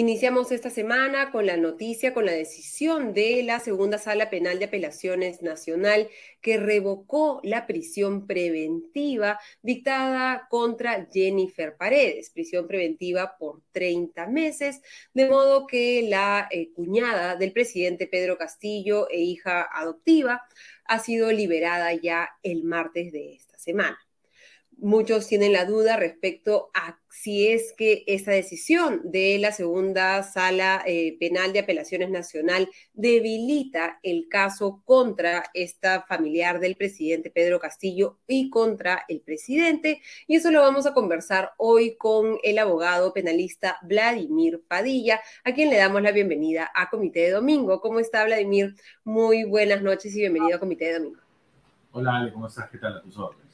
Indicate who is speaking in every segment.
Speaker 1: Iniciamos esta semana con la noticia, con la decisión de la Segunda Sala Penal de Apelaciones Nacional que revocó la prisión preventiva dictada contra Jennifer Paredes, prisión preventiva por 30 meses, de modo que la eh, cuñada del presidente Pedro Castillo e hija adoptiva ha sido liberada ya el martes de esta semana muchos tienen la duda respecto a si es que esta decisión de la segunda sala eh, penal de apelaciones nacional debilita el caso contra esta familiar del presidente Pedro Castillo y contra el presidente. Y eso lo vamos a conversar hoy con el abogado penalista Vladimir Padilla, a quien le damos la bienvenida a Comité de Domingo. ¿Cómo está Vladimir? Muy buenas noches y bienvenido a Comité de Domingo.
Speaker 2: Hola Ale, ¿cómo estás? ¿Qué tal a tus órdenes?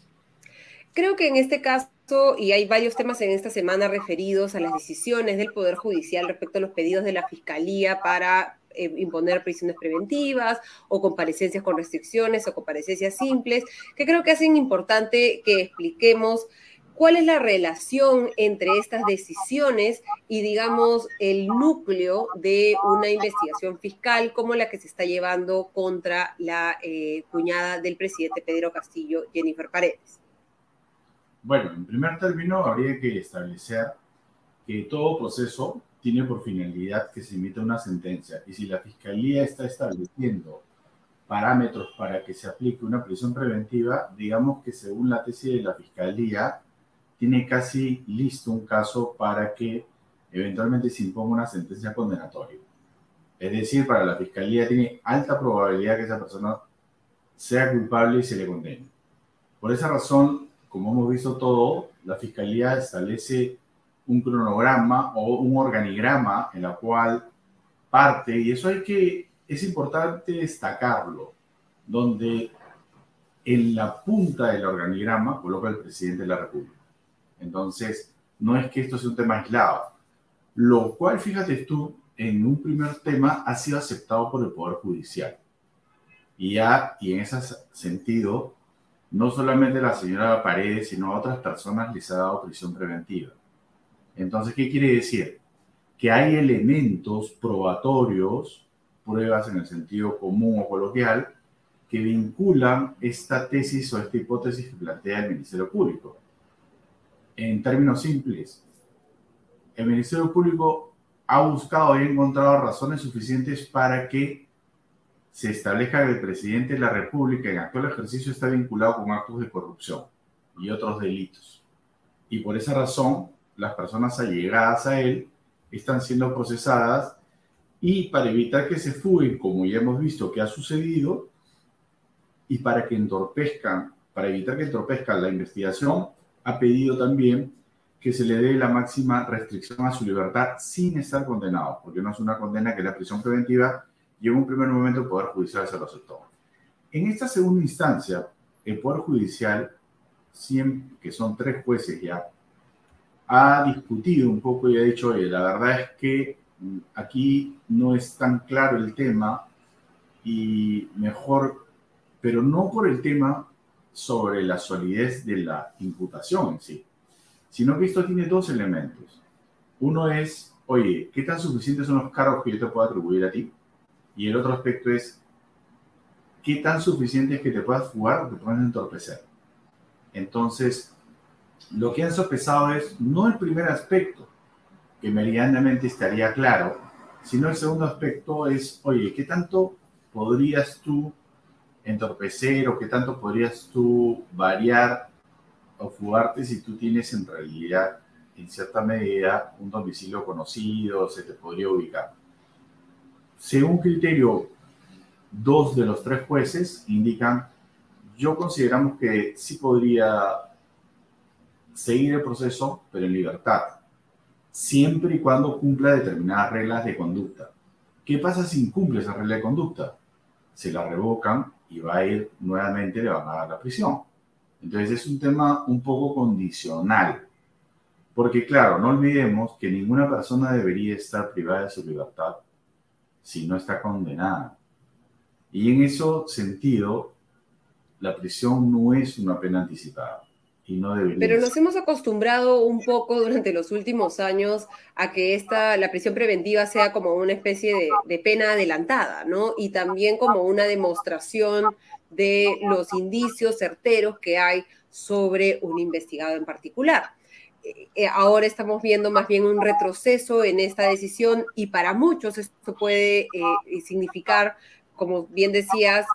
Speaker 1: Creo que en este caso, y hay varios temas en esta semana referidos a las decisiones del Poder Judicial respecto a los pedidos de la Fiscalía para eh, imponer prisiones preventivas o comparecencias con restricciones o comparecencias simples, que creo que hacen importante que expliquemos cuál es la relación entre estas decisiones y, digamos, el núcleo de una investigación fiscal como la que se está llevando contra la eh, cuñada del presidente Pedro Castillo, Jennifer Paredes.
Speaker 2: Bueno, en primer término, habría que establecer que todo proceso tiene por finalidad que se emita una sentencia y si la Fiscalía está estableciendo parámetros para que se aplique una prisión preventiva, digamos que según la tesis de la Fiscalía, tiene casi listo un caso para que eventualmente se imponga una sentencia condenatoria. Es decir, para la Fiscalía tiene alta probabilidad que esa persona sea culpable y se le condene. Por esa razón, como hemos visto todo, la Fiscalía establece un cronograma o un organigrama en la cual parte, y eso hay que, es importante destacarlo, donde en la punta del organigrama coloca el presidente de la República. Entonces, no es que esto sea un tema aislado, lo cual, fíjate tú, en un primer tema ha sido aceptado por el Poder Judicial. Y ya, y en ese sentido, no solamente la señora Paredes, sino a otras personas les ha dado prisión preventiva. Entonces, ¿qué quiere decir? Que hay elementos probatorios, pruebas en el sentido común o coloquial, que vinculan esta tesis o esta hipótesis que plantea el Ministerio Público. En términos simples, el Ministerio Público ha buscado y encontrado razones suficientes para que se establezca que el presidente de la República en actual ejercicio está vinculado con actos de corrupción y otros delitos. Y por esa razón, las personas allegadas a él están siendo procesadas y para evitar que se fuguen, como ya hemos visto que ha sucedido, y para que entorpezcan, para evitar que entorpezcan la investigación, ha pedido también que se le dé la máxima restricción a su libertad sin estar condenado, porque no es una condena que la prisión preventiva y en un primer momento el Poder Judicial se lo aceptó. En esta segunda instancia, el Poder Judicial, que son tres jueces ya, ha discutido un poco y ha dicho, oye, la verdad es que mm, aquí no es tan claro el tema y mejor, pero no por el tema sobre la solidez de la imputación en sí, sino que esto tiene dos elementos. Uno es, oye, ¿qué tan suficientes son los cargos que yo te puedo atribuir a ti? Y el otro aspecto es, ¿qué tan suficiente es que te puedas jugar o te puedan entorpecer? Entonces, lo que han sopesado es no el primer aspecto, que meridianamente estaría claro, sino el segundo aspecto es, oye, ¿qué tanto podrías tú entorpecer o qué tanto podrías tú variar o fugarte si tú tienes en realidad, en cierta medida, un domicilio conocido, se te podría ubicar? Según criterio, dos de los tres jueces indican, yo consideramos que sí podría seguir el proceso, pero en libertad, siempre y cuando cumpla determinadas reglas de conducta. ¿Qué pasa si incumple esa regla de conducta? Se la revocan y va a ir nuevamente, le van a dar la prisión. Entonces es un tema un poco condicional. Porque claro, no olvidemos que ninguna persona debería estar privada de su libertad si no está condenada. Y en ese sentido, la prisión no es una pena anticipada. Y no debería
Speaker 1: Pero nos hemos acostumbrado un poco durante los últimos años a que esta, la prisión preventiva sea como una especie de, de pena adelantada, ¿no? Y también como una demostración de los indicios certeros que hay sobre un investigado en particular. Eh, ahora estamos viendo más bien un retroceso en esta decisión y para muchos esto puede eh, significar, como bien decías,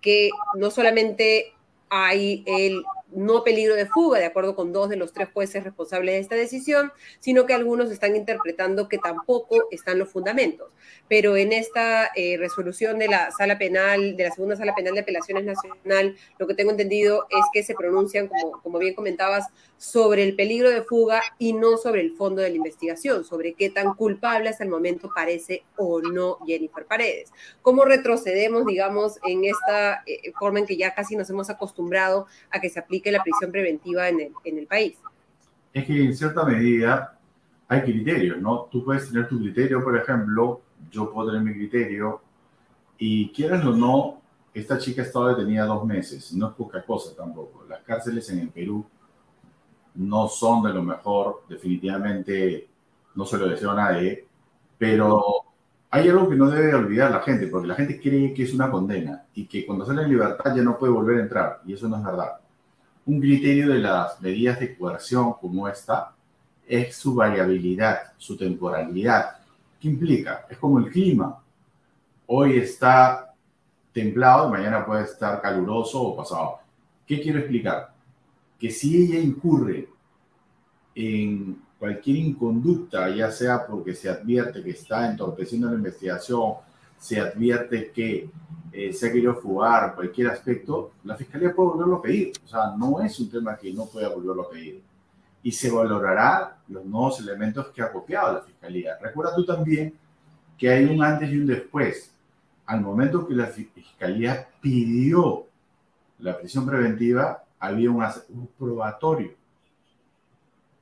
Speaker 1: que no solamente hay el no peligro de fuga, de acuerdo con dos de los tres jueces responsables de esta decisión, sino que algunos están interpretando que tampoco están los fundamentos. Pero en esta eh, resolución de la sala penal, de la segunda sala penal de apelaciones nacional, lo que tengo entendido es que se pronuncian, como, bien comentabas, sobre el peligro de fuga y no sobre el fondo de la investigación, sobre qué tan culpable hasta el momento parece o no Jennifer Paredes. ¿Cómo retrocedemos, digamos, en esta eh, forma en que ya casi nos hemos acostumbrado a que se aplique que la prisión preventiva en el, en el país.
Speaker 2: Es que en cierta medida hay criterios, ¿no? Tú puedes tener tu criterio, por ejemplo, yo puedo tener mi criterio, y quieras o no, esta chica ha estado detenida dos meses, no es poca cosa tampoco. Las cárceles en el Perú no son de lo mejor, definitivamente no se lo deseo a nadie, pero hay algo que no debe olvidar la gente, porque la gente cree que es una condena y que cuando sale en libertad ya no puede volver a entrar, y eso no es verdad. Un criterio de las medidas de coerción como esta es su variabilidad, su temporalidad. ¿Qué implica? Es como el clima. Hoy está templado, mañana puede estar caluroso o pasado. ¿Qué quiero explicar? Que si ella incurre en cualquier inconducta, ya sea porque se advierte que está entorpeciendo la investigación, se advierte que eh, se ha querido fugar cualquier aspecto, la fiscalía puede volverlo a pedir. O sea, no es un tema que no pueda volverlo a pedir. Y se valorará los nuevos elementos que ha copiado la fiscalía. Recuerda tú también que hay un antes y un después. Al momento que la fiscalía pidió la prisión preventiva, había un, un probatorio.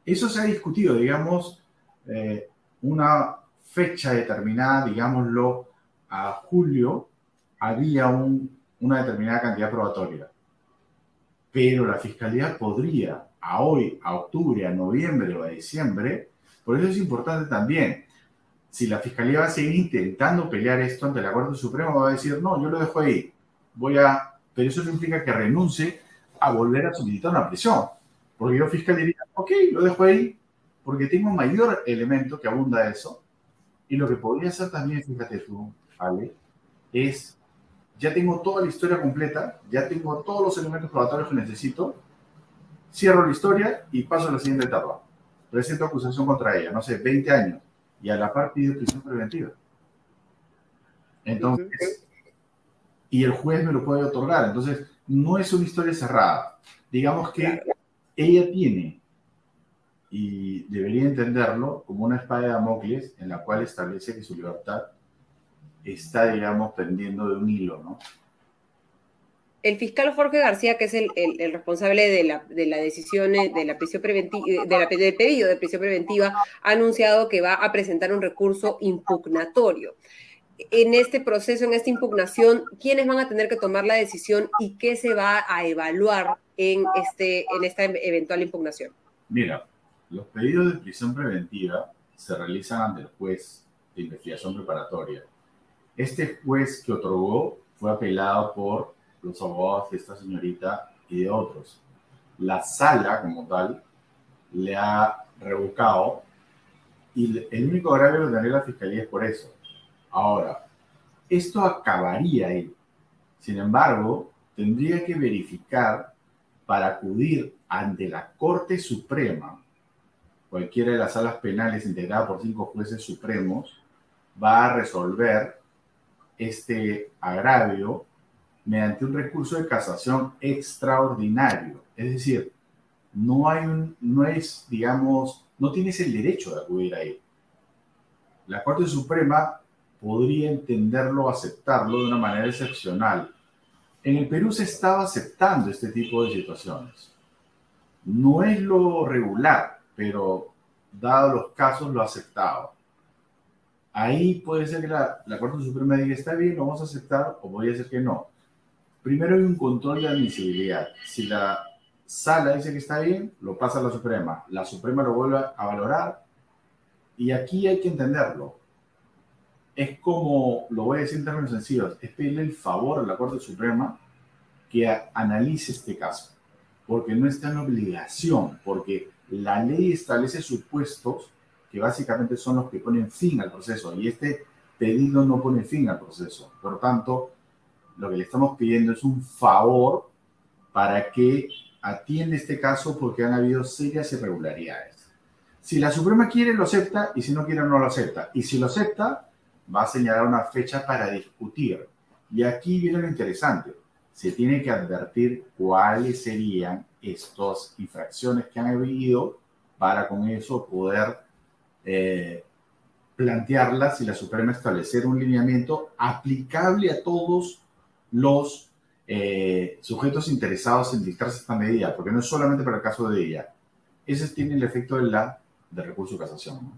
Speaker 2: Eso se ha discutido, digamos, eh, una fecha determinada, digámoslo, a julio había una determinada cantidad probatoria. Pero la fiscalía podría, a hoy, a octubre, a noviembre o a diciembre, por eso es importante también, si la fiscalía va a seguir intentando pelear esto ante la Corte Suprema, va a decir, no, yo lo dejo ahí, voy a, pero eso no implica que renuncie a volver a solicitar una prisión, porque yo fiscal diría, ok, lo dejo ahí, porque tengo mayor elemento que abunda eso, y lo que podría hacer también, fíjate tú, es, ya tengo toda la historia completa, ya tengo todos los elementos probatorios que necesito, cierro la historia y paso a la siguiente etapa. Presento acusación contra ella, no sé, 20 años, y a la par pido prisión preventiva. Entonces, y el juez me lo puede otorgar. Entonces, no es una historia cerrada. Digamos que ella tiene, y debería entenderlo, como una espada de Damocles en la cual establece que su libertad está, digamos, pendiendo de un hilo, ¿no?
Speaker 1: El fiscal Jorge García, que es el, el, responsable de la, de la, decisión eh, de la prisión preventiva, de la, del pedido de prisión preventiva, ha anunciado que va a presentar un recurso impugnatorio. En este proceso, en esta impugnación, ¿quiénes van a tener que tomar la decisión y qué se va a evaluar en, este, en esta eventual impugnación?
Speaker 2: Mira, los pedidos de prisión preventiva se realizan ante el juez de investigación preparatoria este juez que otorgó fue apelado por los abogados de esta señorita y de otros. La sala, como tal, le ha revocado y el único agravio que tendría la fiscalía es por eso. Ahora, esto acabaría ahí. Sin embargo, tendría que verificar para acudir ante la Corte Suprema, cualquiera de las salas penales integrada por cinco jueces supremos, va a resolver este agravio mediante un recurso de casación extraordinario. Es decir, no hay un, no es, digamos, no tienes el derecho de acudir ahí. La Corte Suprema podría entenderlo, aceptarlo de una manera excepcional. En el Perú se estaba aceptando este tipo de situaciones. No es lo regular, pero dado los casos lo aceptaba. Ahí puede ser que la, Corte Suprema diga, está bien, lo vamos a aceptar, o podría ser que no. Primero hay un control de admisibilidad. Si la sala dice que está bien, lo pasa a la Suprema. La Suprema lo vuelve a valorar. Y aquí hay que entenderlo. Es como, lo voy a decir en términos sencillos, es pedirle el favor a la Corte Suprema que analice este caso. Porque no está en obligación, porque la ley establece supuestos que básicamente son los que ponen fin al proceso y este pedido no pone fin al proceso. Por tanto, lo que le estamos pidiendo es un favor para que atienda este caso porque han habido serias irregularidades. Si la Suprema quiere, lo acepta y si no quiere, no lo acepta. Y si lo acepta, va a señalar una fecha para discutir. Y aquí viene lo interesante. Se tiene que advertir cuáles serían estas infracciones que han habido para con eso poder eh, plantearlas y la Suprema establecer un lineamiento aplicable a todos los eh, sujetos interesados en dictarse esta medida, porque no es solamente para el caso de ella. Ese tiene el efecto de la de recurso de casación.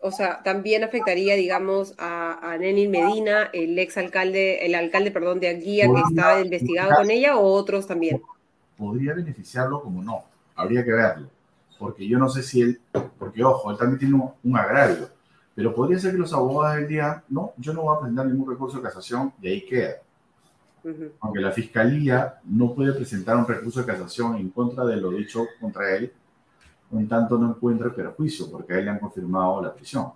Speaker 1: O sea, también afectaría, digamos, a, a Medina, el ex alcalde, el alcalde, perdón, de Aguía que está investigado con ella, o otros también.
Speaker 2: Podría beneficiarlo como no, habría que verlo porque yo no sé si él, porque ojo, él también tiene un, agravio, pero podría ser que los abogados del día, no, yo no voy a presentar ningún recurso de casación y ahí queda. Aunque la fiscalía no puede presentar un recurso de casación en contra de lo dicho contra él, en tanto no encuentre perjuicio, porque a él le han confirmado la prisión.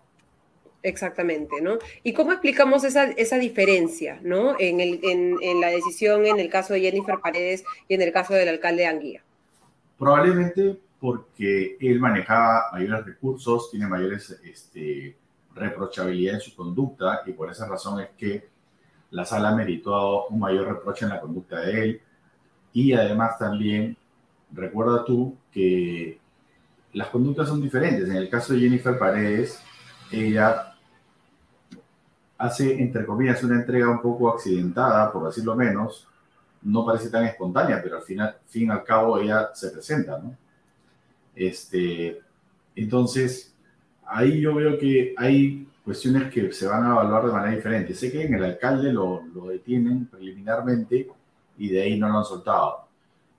Speaker 1: Exactamente, ¿no? ¿Y cómo explicamos esa, esa diferencia, ¿no? En, el, en, en, la decisión en el caso de Jennifer Paredes y en el caso del alcalde de Anguía?
Speaker 2: Probablemente porque él manejaba mayores recursos, tiene mayores este, reprochabilidad en su conducta y por esa razón es que la sala meritó un mayor reproche en la conducta de él y además también recuerda tú que las conductas son diferentes. En el caso de Jennifer Paredes, ella hace, entre comillas, una entrega un poco accidentada, por decirlo menos, no parece tan espontánea, pero al final, fin al cabo, ella se presenta, ¿no? Este, entonces, ahí yo veo que hay cuestiones que se van a evaluar de manera diferente. Sé que en el alcalde lo, lo detienen preliminarmente y de ahí no lo han soltado.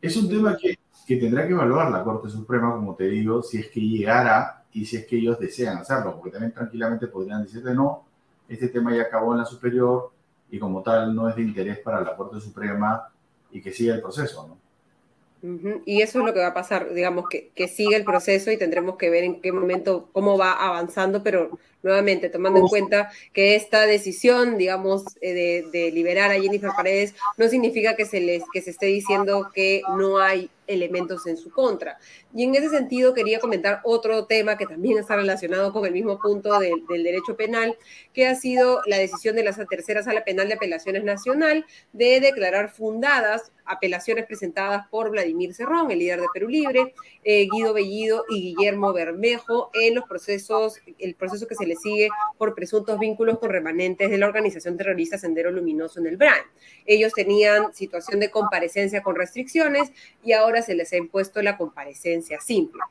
Speaker 2: Es un tema que, que tendrá que evaluar la Corte Suprema, como te digo, si es que llegara y si es que ellos desean hacerlo, porque también tranquilamente podrían decirte no, este tema ya acabó en la superior y como tal no es de interés para la Corte Suprema y que siga el proceso, ¿no?
Speaker 1: Y eso es lo que va a pasar, digamos, que, que sigue el proceso y tendremos que ver en qué momento, cómo va avanzando, pero nuevamente tomando en cuenta que esta decisión, digamos, eh, de, de, liberar a Jennifer Paredes no significa que se les que se esté diciendo que no hay elementos en su contra. Y en ese sentido quería comentar otro tema que también está relacionado con el mismo punto del derecho penal, que ha sido la decisión de la tercera sala penal de apelaciones nacional de declarar fundadas apelaciones presentadas por Vladimir Cerrón, el líder de Perú Libre, eh, Guido Bellido y Guillermo Bermejo en los procesos, el proceso que se le sigue por presuntos vínculos con remanentes de la organización terrorista Sendero Luminoso en el BRAN. Ellos tenían situación de comparecencia con restricciones y ahora se les ha impuesto la comparecencia simple.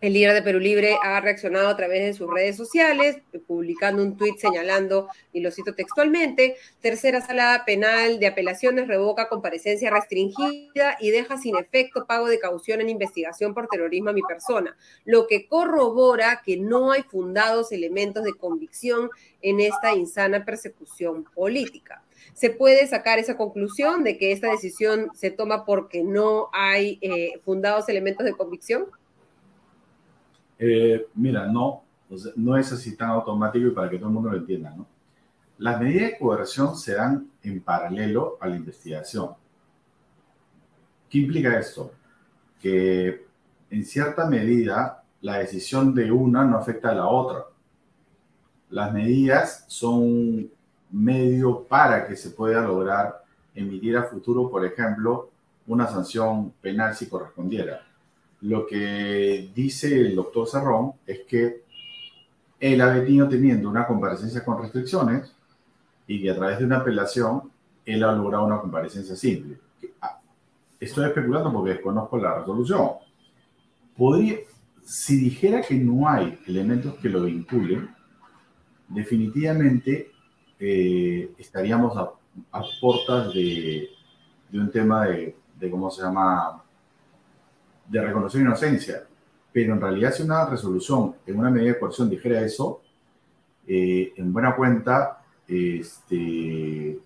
Speaker 1: El líder de Perú Libre ha reaccionado a través de sus redes sociales, publicando un tuit señalando, y lo cito textualmente, tercera sala penal de apelaciones revoca comparecencia restringida y deja sin efecto pago de caución en investigación por terrorismo a mi persona, lo que corrobora que no hay fundados elementos de convicción en esta insana persecución política. ¿Se puede sacar esa conclusión de que esta decisión se toma porque no hay eh, fundados elementos de convicción?
Speaker 2: Eh, mira, no, no es así tan automático y para que todo el mundo lo entienda, ¿no? Las medidas de coerción se dan en paralelo a la investigación. ¿Qué implica esto? Que en cierta medida la decisión de una no afecta a la otra. Las medidas son medio para que se pueda lograr emitir a futuro, por ejemplo, una sanción penal si correspondiera. Lo que dice el doctor Cerrón es que él ha venido teniendo una comparecencia con restricciones y que a través de una apelación él ha logrado una comparecencia simple. Ah, estoy especulando porque desconozco la resolución. Podría, si dijera que no hay elementos que lo vinculen, definitivamente eh, estaríamos a, a puertas de, de, un tema de, de, ¿cómo se llama?, de reconocer inocencia. Pero en realidad si una resolución en una medida de coerción dijera eso, eh, en buena cuenta, este,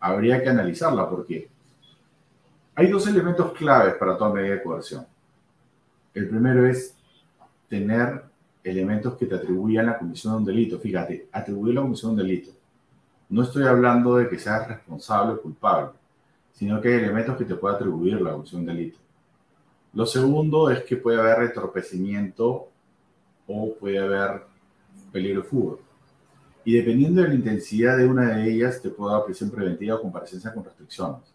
Speaker 2: habría que analizarla porque hay dos elementos claves para toda medida de coerción. El primero es tener elementos que te atribuyan la comisión de un delito. Fíjate, atribuir la comisión de un delito. No estoy hablando de que seas responsable o culpable, sino que hay elementos que te puede atribuir la comisión de un delito. Lo segundo es que puede haber retorpecimiento o puede haber peligro de fuga. Y dependiendo de la intensidad de una de ellas, te puede dar prisión preventiva o comparecencia con restricciones.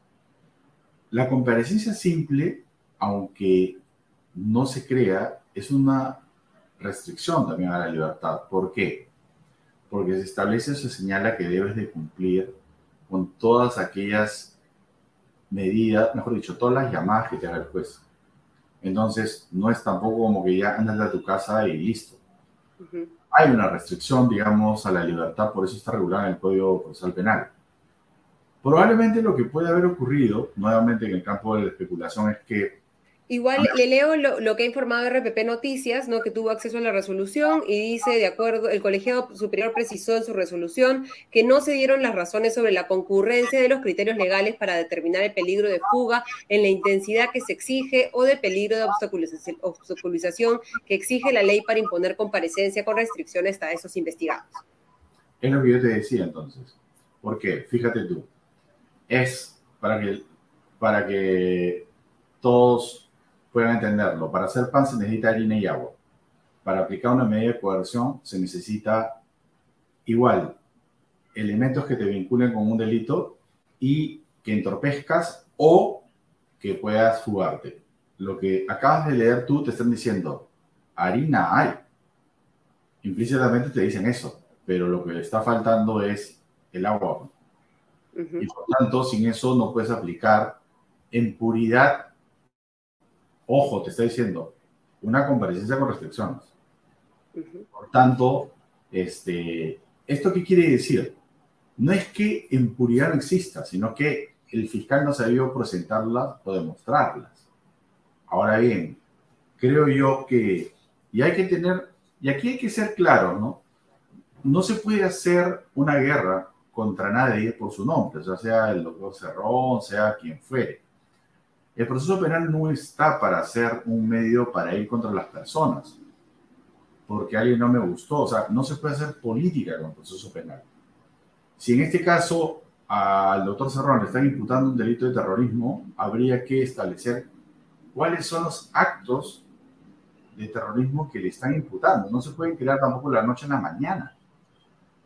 Speaker 2: La comparecencia simple, aunque no se crea, es una restricción también a la libertad. ¿Por qué? Porque se establece, se señala que debes de cumplir con todas aquellas medidas, mejor dicho, todas las llamadas que te haga el juez. Entonces, no es tampoco como que ya andas a tu casa y listo. Hay una restricción, digamos, a la libertad, por eso está regulada en el Código Procesal Penal. Probablemente lo que puede haber ocurrido, nuevamente en el campo de la especulación, es que
Speaker 1: Igual le leo lo, que ha informado RPP Noticias, ¿no? que tuvo acceso a la resolución y dice, de acuerdo, el colegiado superior precisó en su resolución que no se dieron las razones sobre la concurrencia de los criterios legales para determinar el peligro de fuga en la intensidad que se exige o de peligro de obstaculización que exige la ley para imponer comparecencia con restricciones a esos investigados.
Speaker 2: Es lo que yo te decía entonces. ¿Por qué? Fíjate tú. Es para que, para que todos puedan entenderlo. Para hacer pan se necesita harina y agua. Para aplicar una medida de coerción se necesita igual elementos que te vinculen con un delito y que entorpezcas o que puedas fugarte. Lo que acabas de leer tú te están diciendo, harina hay. Implícitamente te dicen eso, pero lo que le está faltando es el agua. Y por tanto, sin eso no puedes aplicar en puridad Ojo, te está diciendo, una comparecencia con restricciones. Por tanto, este, ¿esto qué quiere decir? No es que en puridad no exista, sino que el fiscal no sabido presentarlas o demostrarlas. Ahora bien, creo yo que, y hay que tener, y aquí hay que ser claro, ¿no? No se puede hacer una guerra contra nadie por su nombre, ya sea el doctor Cerrón, sea quien fuere. El proceso penal no está para ser un medio para ir contra las personas, porque alguien no me gustó. O sea, no se puede hacer política con el proceso penal. Si en este caso al doctor Serrón le están imputando un delito de terrorismo, habría que establecer cuáles son los actos de terrorismo que le están imputando. No se pueden crear tampoco la noche en la mañana,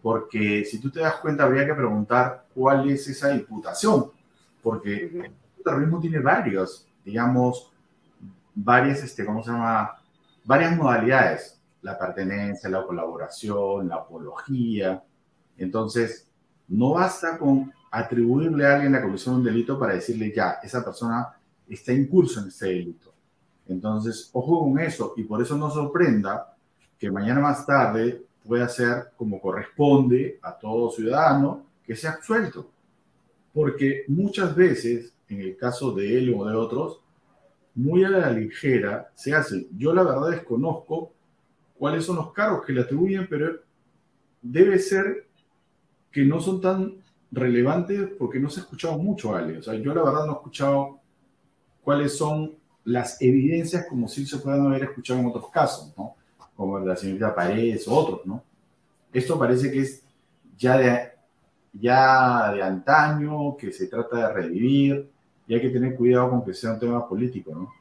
Speaker 2: porque si tú te das cuenta, habría que preguntar cuál es esa imputación, porque terrorismo tiene varios, digamos, varias, este, ¿cómo se llama? Varias modalidades. La pertenencia, la colaboración, la apología. Entonces, no basta con atribuirle a alguien la comisión de un delito para decirle ya, esa persona está incurso en este delito. Entonces, ojo con eso y por eso no sorprenda que mañana más tarde pueda ser como corresponde a todo ciudadano que sea absuelto. Porque muchas veces en el caso de él o de otros, muy a la ligera se hace. Yo la verdad desconozco cuáles son los cargos que le atribuyen, pero debe ser que no son tan relevantes porque no se ha escuchado mucho, Ale. O sea, yo la verdad no he escuchado cuáles son las evidencias como si se puedan haber escuchado en otros casos, ¿no? Como la señorita Paredes o otros, ¿no? Esto parece que es ya de, ya de antaño, que se trata de revivir, y hay que tener cuidado con que sea un tema político, ¿no?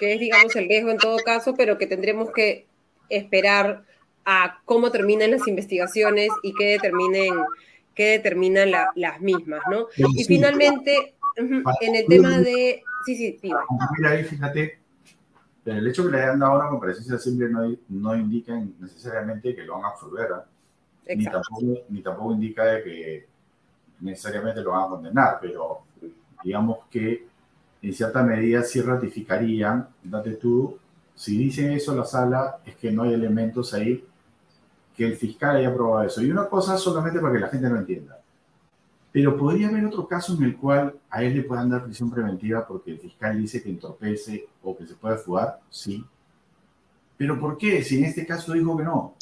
Speaker 1: Que es, digamos, el riesgo en todo caso, pero que tendremos que esperar a cómo terminan las investigaciones y qué determinen, qué determinan las mismas, ¿no? y finalmente, en el tema de... Sí, sí,
Speaker 2: Mira ahí, fíjate, el hecho de que le hayan dado una comparecencia simple no, no indica necesariamente que lo van a absolver. ¿eh? Ni tampoco, ni tampoco indica de que necesariamente lo van a condenar, pero digamos que en cierta medida sí ratificarían, date tú, si dicen eso la sala, es que no hay elementos ahí que el fiscal haya probado eso. Y una cosa solamente para que la gente no entienda. Pero podría haber otro caso en el cual a él le puedan dar prisión preventiva porque el fiscal dice que entorpece o que se puede fugar, sí. Pero ¿por qué? Si en este caso dijo que no.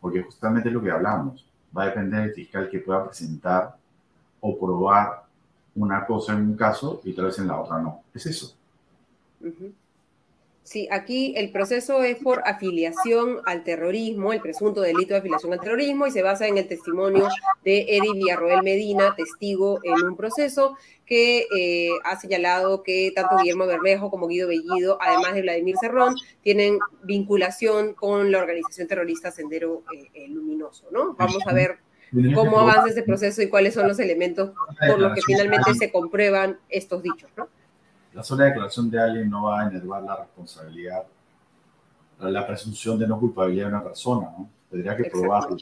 Speaker 2: Porque justamente es lo que hablamos. Va a depender del fiscal que pueda presentar o probar una cosa en un caso y tal vez en la otra no. Es eso.
Speaker 1: Sí, aquí el proceso es por afiliación al terrorismo, el presunto delito de afiliación al terrorismo, y se basa en el testimonio de Eddie Villarroel Medina, testigo en un proceso que eh, ha señalado que tanto Guillermo Bermejo como Guido Bellido, además de Vladimir Cerrón, tienen vinculación con la organización terrorista Sendero eh, Luminoso, ¿no? Vamos a ver cómo avanza este proceso y cuáles son los elementos por los que finalmente se comprueban estos dichos, ¿no?
Speaker 2: la sola declaración de alguien no va a enervar la responsabilidad, la presunción de no culpabilidad de una persona, ¿no? Tendría que probarlo.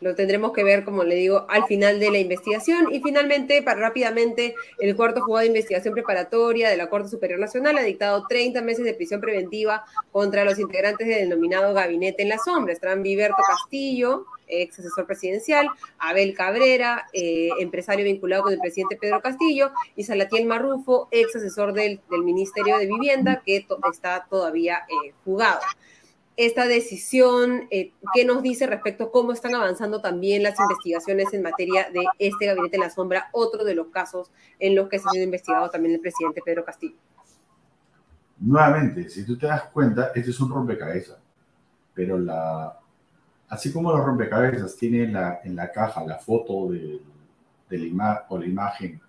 Speaker 1: Lo tendremos que ver, como le digo, al final de la investigación. Y finalmente, para rápidamente, el cuarto juzgado de investigación preparatoria de la Corte Superior Nacional ha dictado 30 meses de prisión preventiva contra los integrantes del denominado Gabinete en la Sombra. Estarán Viverto Castillo, ex asesor presidencial, Abel Cabrera, eh, empresario vinculado con el presidente Pedro Castillo, y Salatiel Marrufo, ex asesor del, Ministerio de Vivienda, que está todavía eh, jugado esta decisión, eh, qué nos dice respecto a cómo están avanzando también las investigaciones en materia de este gabinete en la sombra, otro de los casos en los que se ha sido investigado también el presidente Pedro Castillo.
Speaker 2: Nuevamente, si tú te das cuenta, este es un rompecabezas, pero la, así como los rompecabezas tiene en la, caja la foto de, de la o la imagen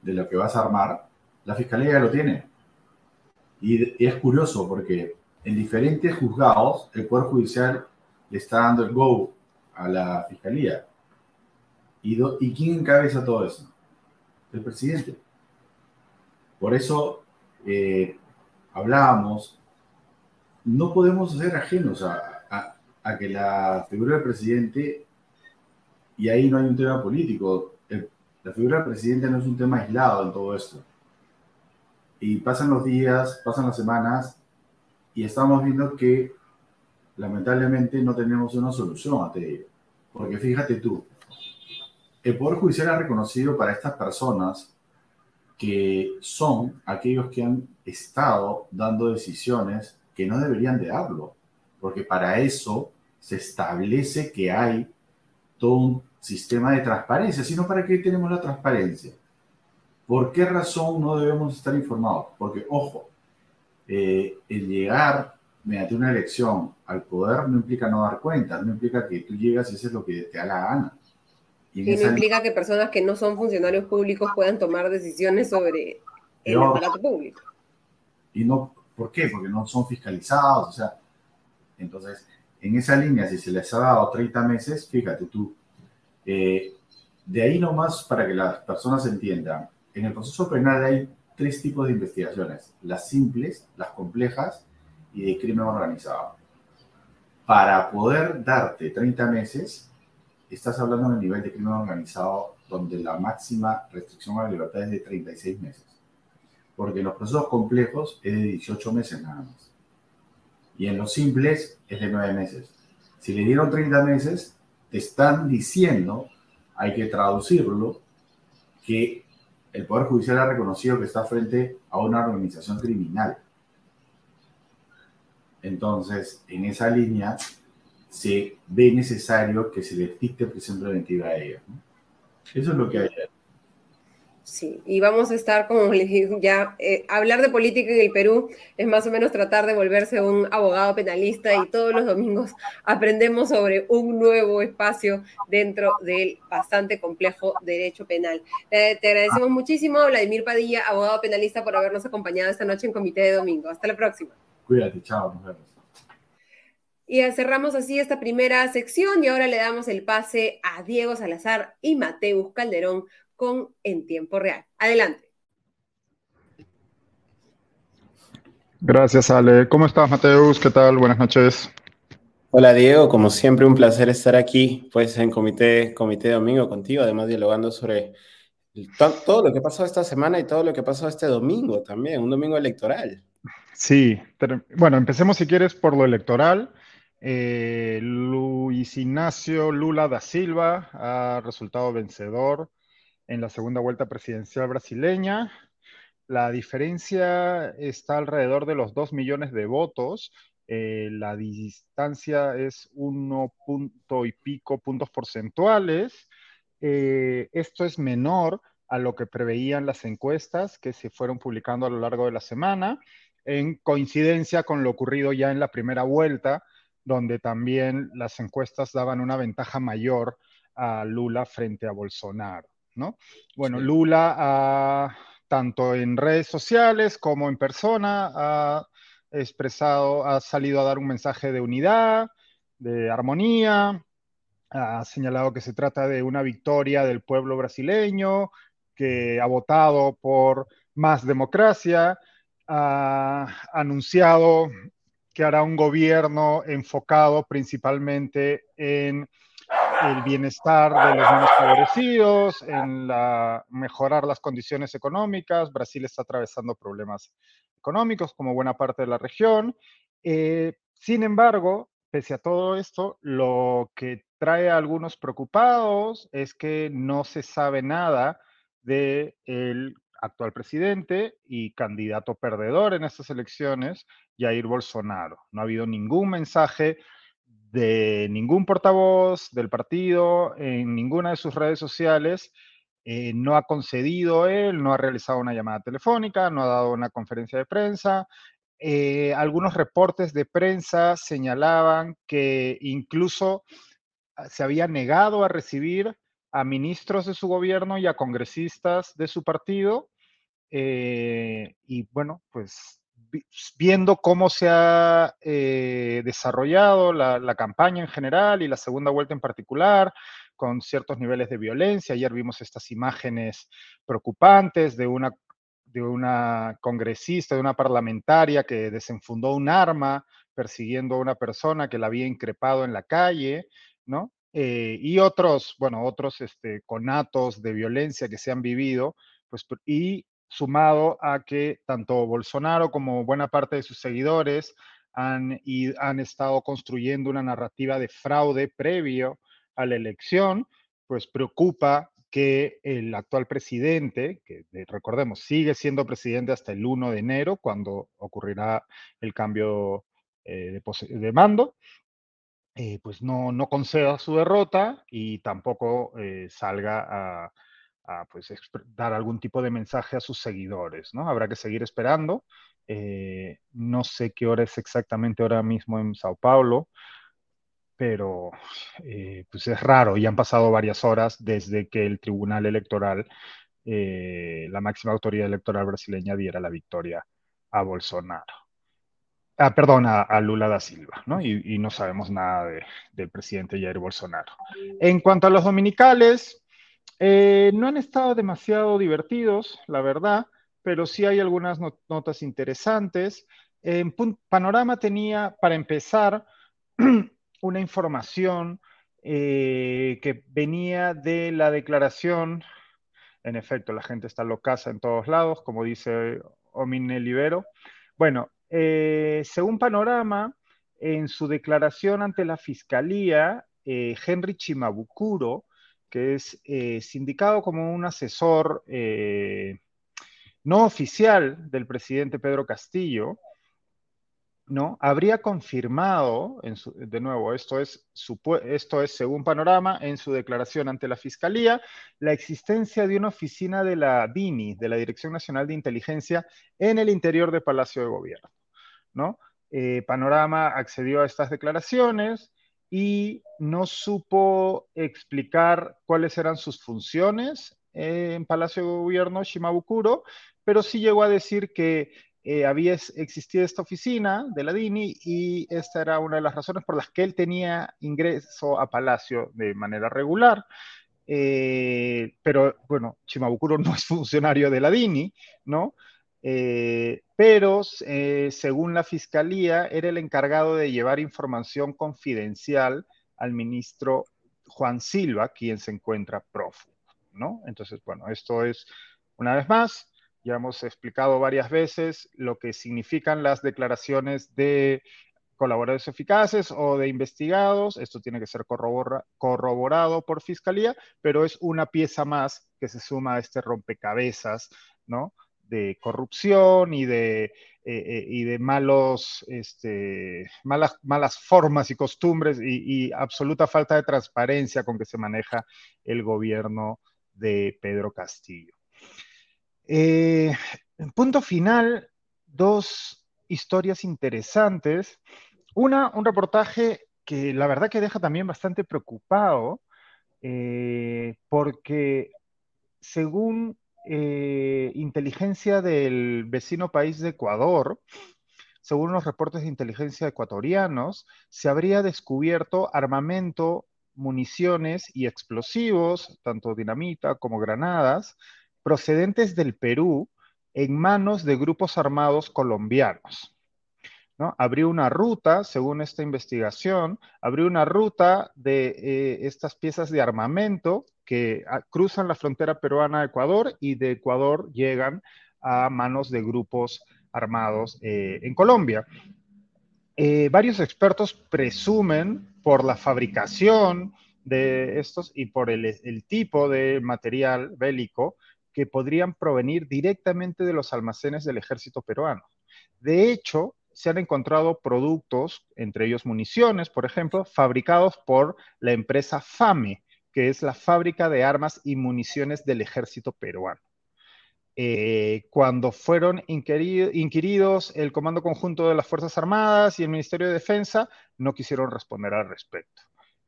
Speaker 2: de lo que vas a armar, la fiscalía ya lo tiene. y es curioso porque en diferentes juzgados, el Poder Judicial le está dando el go a la Fiscalía. ¿Y, ¿Y quién encabeza todo eso? El presidente. Por eso eh, hablábamos, no podemos ser ajenos a, que la figura del presidente, y ahí no hay un tema político, la figura del presidente no es un tema aislado en todo esto. Y pasan los días, pasan las semanas, y estamos viendo que lamentablemente no tenemos una solución a ello. Porque fíjate tú, el Poder Judicial ha reconocido para estas personas que son aquellos que han estado dando decisiones que no deberían de darlo, porque para eso se establece que hay todo un sistema de transparencia, sino para qué tenemos la transparencia. ¿Por qué razón no debemos estar informados? Porque, ojo, eh, el llegar mediante una elección al poder no implica no dar cuenta, no implica que tú llegas y haces lo que te da la gana.
Speaker 1: Y, no implica que personas que no son funcionarios públicos puedan tomar decisiones sobre el aparato público.
Speaker 2: Y no, ¿por qué? Porque no son fiscalizados, o sea, entonces, en esa línea, si se les ha dado 30 meses, fíjate tú, eh, de ahí nomás para que las personas entiendan, en el proceso penal hay tres tipos de investigaciones, las simples, las complejas y de crimen organizado. Para poder darte 30 meses, estás hablando del nivel de crimen organizado donde la máxima restricción a la libertad es de 36 meses. Porque en los procesos complejos es de 18 meses nada más. Y en los simples es de 9 meses. Si le dieron 30 meses, te están diciendo, hay que traducirlo, que el Poder Judicial ha reconocido que está frente a una organización criminal. Entonces, en esa línea, se ve necesario que se les dicte prisión preventiva a ellos. Eso es lo que hay.
Speaker 1: Sí, y vamos a estar, como les digo, ya eh, hablar de política en el Perú es más o menos tratar de volverse un abogado penalista y todos los domingos aprendemos sobre un nuevo espacio dentro del bastante complejo derecho penal. te agradecemos muchísimo, Vladimir Padilla, abogado penalista, por habernos acompañado esta noche en Comité de Domingo. Hasta la próxima.
Speaker 2: Cuídate, chao, nos vemos.
Speaker 1: Y cerramos así esta primera sección y ahora le damos el pase a Diego Salazar y Mateus Calderón con En Tiempo Real. Adelante.
Speaker 3: Gracias, Ale. ¿Cómo estás, Mateus? ¿Qué tal? Buenas noches.
Speaker 4: Hola, Diego. Como siempre, un placer estar aquí, pues, en Comité, Comité Domingo contigo, además dialogando sobre todo lo que pasó esta semana y todo lo que pasó este domingo también, un domingo electoral.
Speaker 3: Sí, bueno, empecemos si quieres por lo electoral. Eh, Luis Ignacio Lula da Silva ha resultado vencedor en la segunda vuelta presidencial brasileña. La diferencia está alrededor de los 2 millones de votos. Eh, la distancia es uno punto y pico puntos porcentuales. Eh, esto es menor a lo que preveían las encuestas que se fueron publicando a lo largo de la semana, en coincidencia con lo ocurrido ya en la primera vuelta, donde también las encuestas daban una ventaja mayor a Lula frente a Bolsonaro. ¿No? Bueno, Lula tanto en redes sociales como en persona ha expresado, ha salido a dar un mensaje de unidad, de armonía, ha señalado que se trata de una victoria del pueblo brasileño, que ha votado por más democracia, ha anunciado que hará un gobierno enfocado principalmente en el bienestar de los menos favorecidos, en la, mejorar las condiciones económicas. Brasil está atravesando problemas económicos como buena parte de la región. Eh, sin embargo, pese a todo esto, lo que trae a algunos preocupados es que no se sabe nada del el actual presidente y candidato perdedor en estas elecciones, Jair Bolsonaro. No ha habido ningún mensaje de ningún portavoz del partido en ninguna de sus redes sociales. Eh, no ha concedido él, no ha realizado una llamada telefónica, no ha dado una conferencia de prensa. Eh, algunos reportes de prensa señalaban que incluso ah, se había negado a recibir a ministros de su gobierno y a congresistas de su partido. Eh, y bueno, pues viendo cómo se ha eh, desarrollado la, campaña en general y la segunda vuelta en particular, con ciertos niveles de violencia. Ayer vimos estas imágenes preocupantes de una, de una congresista, de una parlamentaria que desenfundó un arma persiguiendo a una persona que la había increpado en la calle, ¿no? Eh, y otros, bueno, otros este, conatos de violencia que se han vivido, pues, y sumado a que tanto Bolsonaro como buena parte de sus seguidores han, y han estado construyendo una narrativa de fraude previo a la elección, pues preocupa que el actual presidente, que recordemos sigue siendo presidente hasta el 1 de enero, cuando ocurrirá el cambio eh, de, mando, eh, pues no, no conceda su derrota y tampoco eh, salga a, pues, dar algún tipo de mensaje a sus seguidores, ¿no? Habrá que seguir esperando. Eh, no sé qué hora es exactamente ahora mismo en Sao Paulo, pero eh, pues es raro y han pasado varias horas desde que el Tribunal Electoral, eh, la máxima autoridad electoral brasileña, diera la victoria a Bolsonaro. Ah, perdón, a, Lula da Silva, ¿no? Y, no sabemos nada del presidente Jair Bolsonaro. En cuanto a los dominicales, eh, no han estado demasiado divertidos, la verdad, pero sí hay algunas notas interesantes. En Panorama tenía, para empezar, una información eh, que venía de la declaración, en efecto, la gente está locasa en todos lados, como dice Omine Libero. Bueno, eh, según Panorama, en su declaración ante la Fiscalía, Henry Chimabukuro, que es eh, sindicado como un asesor eh, no oficial del presidente Pedro Castillo, ¿no? Habría confirmado, de nuevo, esto es, esto es según Panorama, en su declaración ante la Fiscalía, la existencia de una oficina de la DINI, de la Dirección Nacional de Inteligencia, en el interior del Palacio de Gobierno, ¿no? Eh, Panorama accedió a estas declaraciones, y no supo explicar cuáles eran sus funciones en Palacio de Gobierno Shimabukuro, pero sí llegó a decir que eh, había existido esta oficina de la DINI y esta era una de las razones por las que él tenía ingreso a Palacio de manera regular. Eh, pero bueno, Shimabukuro no es funcionario de la DINI, ¿no? Eh, pero eh, según la fiscalía era el encargado de llevar información confidencial al ministro Juan Silva, quien se encuentra prófugo, ¿no? Entonces, bueno, esto es, una vez más, ya hemos explicado varias veces lo que significan las declaraciones de colaboradores eficaces o de investigados. Esto tiene que ser corroborado por fiscalía, pero es una pieza más que se suma a este rompecabezas, ¿no? De corrupción y de, eh, eh, y de malos, este, malas, malas formas y costumbres y, absoluta falta de transparencia con que se maneja el gobierno de Pedro Castillo. Eh, en punto final, dos historias interesantes. Una, un reportaje que la verdad que deja también bastante preocupado, porque según eh, inteligencia del vecino país de Ecuador, según los reportes de inteligencia ecuatorianos, se habría descubierto armamento, municiones y explosivos, tanto dinamita como granadas, procedentes del Perú en manos de grupos armados colombianos. ¿no? Abrió una ruta, según esta investigación, abrió una ruta de eh, estas piezas de armamento que ah, cruzan la frontera peruana a Ecuador y de Ecuador llegan a manos de grupos armados eh, en Colombia. Eh, varios expertos presumen por la fabricación de estos y por el, el, tipo de material bélico que podrían provenir directamente de los almacenes del ejército peruano. De hecho, se han encontrado productos, entre ellos municiones, por ejemplo, fabricados por la empresa FAME, que es la fábrica de armas y municiones del ejército peruano. Eh, cuando fueron inquiridos el Comando Conjunto de las Fuerzas Armadas y el Ministerio de Defensa, no quisieron responder al respecto.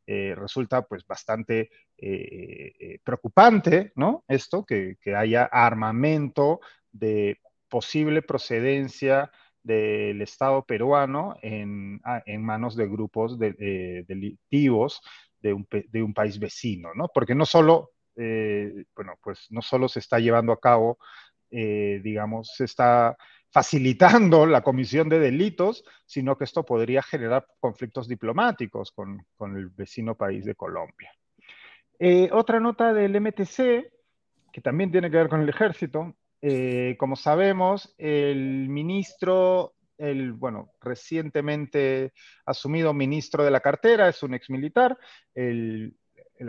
Speaker 3: Eh, resulta pues bastante eh, preocupante, ¿no? Esto, que, haya armamento de posible procedencia del Estado peruano en, ah, manos de grupos delictivos de un, país vecino, ¿no? Porque no solo, eh, bueno, pues no solo se está llevando a cabo, eh, digamos, se está facilitando la comisión de delitos, sino que esto podría generar conflictos diplomáticos con, el vecino país de Colombia. Eh, otra nota del MTC, que también tiene que ver con el ejército, como sabemos, el ministro el, bueno, recientemente asumido ministro de la cartera, es un ex militar, el,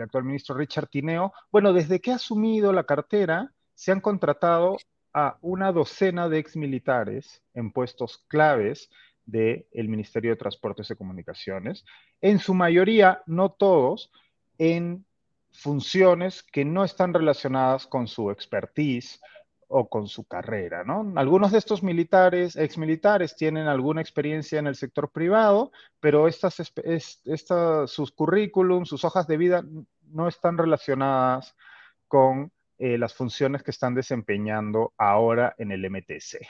Speaker 3: actual ministro Richard Tineo. Bueno, desde que ha asumido la cartera, se han contratado a una docena de ex militares en puestos claves del Ministerio de Transportes y Comunicaciones, en su mayoría, no todos, en funciones que no están relacionadas con su expertise o con su carrera, ¿no? Algunos de estos militares, exmilitares, tienen alguna experiencia en el sector privado, pero estas, sus currículums, sus hojas de vida no están relacionadas con eh, las funciones que están desempeñando ahora en el MTC,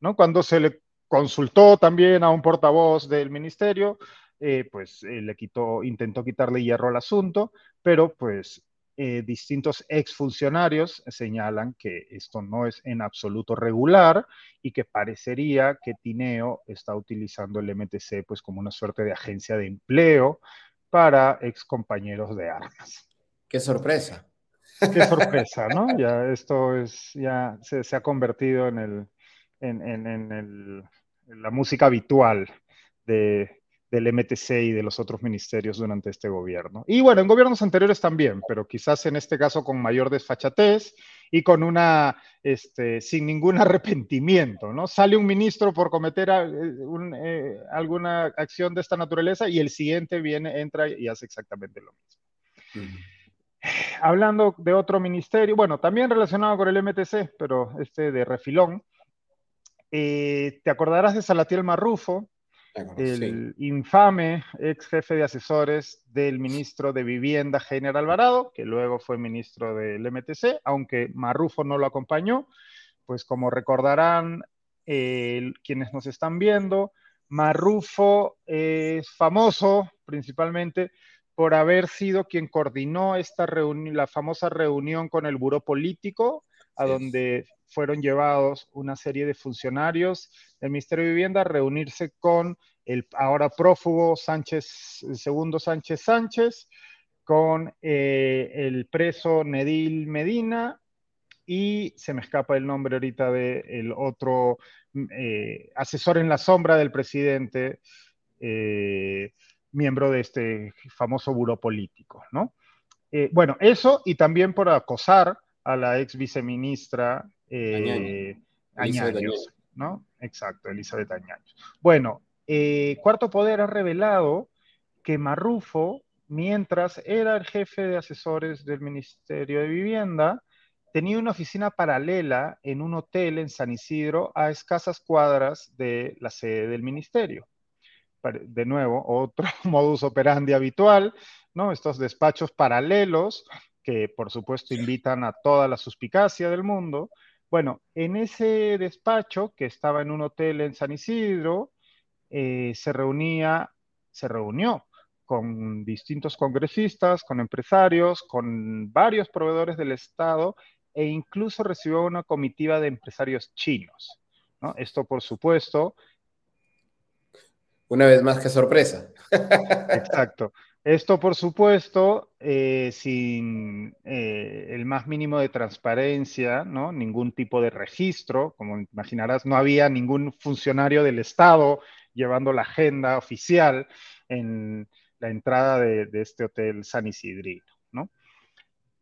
Speaker 3: ¿no? Cuando se le consultó también a un portavoz del ministerio, eh, pues eh, le quitó, intentó quitarle hierro al asunto, pero pues eh, distintos exfuncionarios señalan que esto no es en absoluto regular y que parecería que Tineo está utilizando el MTC pues como una suerte de agencia de empleo para excompañeros de armas.
Speaker 4: Qué sorpresa.
Speaker 3: Qué sorpresa, ¿no? Ya esto es, ya se, ha convertido en el, en, el, en la música habitual de, del MTC y de los otros ministerios durante este gobierno. Y bueno, en gobiernos anteriores también, pero quizás en este caso con mayor desfachatez y con una, este, sin ningún arrepentimiento, ¿no? Sale un ministro por cometer eh, eh, alguna acción de esta naturaleza y el siguiente viene, entra y hace exactamente lo mismo. Hablando de otro ministerio, bueno, también relacionado con el MTC, pero este de refilón, eh, te acordarás de Salatiel Marrufo, el infame ex jefe de asesores del ministro de Vivienda, General Alvarado, que luego fue ministro del MTC, aunque Marrufo no lo acompañó, pues como recordarán quienes nos están viendo, Marrufo es famoso principalmente por haber sido quien coordinó esta la famosa reunión con el Buró Político a donde fueron llevados una serie de funcionarios del Ministerio de Vivienda a reunirse con el ahora prófugo Sánchez, el segundo Sánchez Sánchez, con eh, el preso Nedil Medina y se me escapa el nombre ahorita del otro eh, asesor en la sombra del presidente, eh, miembro de este famoso buró político, ¿no? bueno, eso y también por acosar a la ex viceministra Añaños, ¿no? Exacto, Elizabeth Añaños. Bueno, Cuarto Poder ha revelado que Marrufo mientras era el jefe de asesores del Ministerio de Vivienda, tenía una oficina paralela en un hotel en San Isidro a escasas cuadras de la sede del ministerio. De nuevo, otro modus operandi habitual, ¿no? Estos despachos paralelos que por supuesto invitan a toda la suspicacia del mundo. Bueno, en ese despacho que estaba en un hotel en San Isidro, eh, se reunía, se reunió con distintos congresistas, con empresarios, con varios proveedores del Estado e incluso recibió una comitiva de empresarios chinos. ¿no? Esto, por supuesto.
Speaker 4: Una vez más, que sorpresa.
Speaker 3: Exacto. Esto, por supuesto, eh, sin eh, el más mínimo de transparencia, ¿no? ningún tipo de registro. Como imaginarás, no había ningún funcionario del Estado llevando la agenda oficial en, la entrada de, este hotel San Isidrino, ¿no?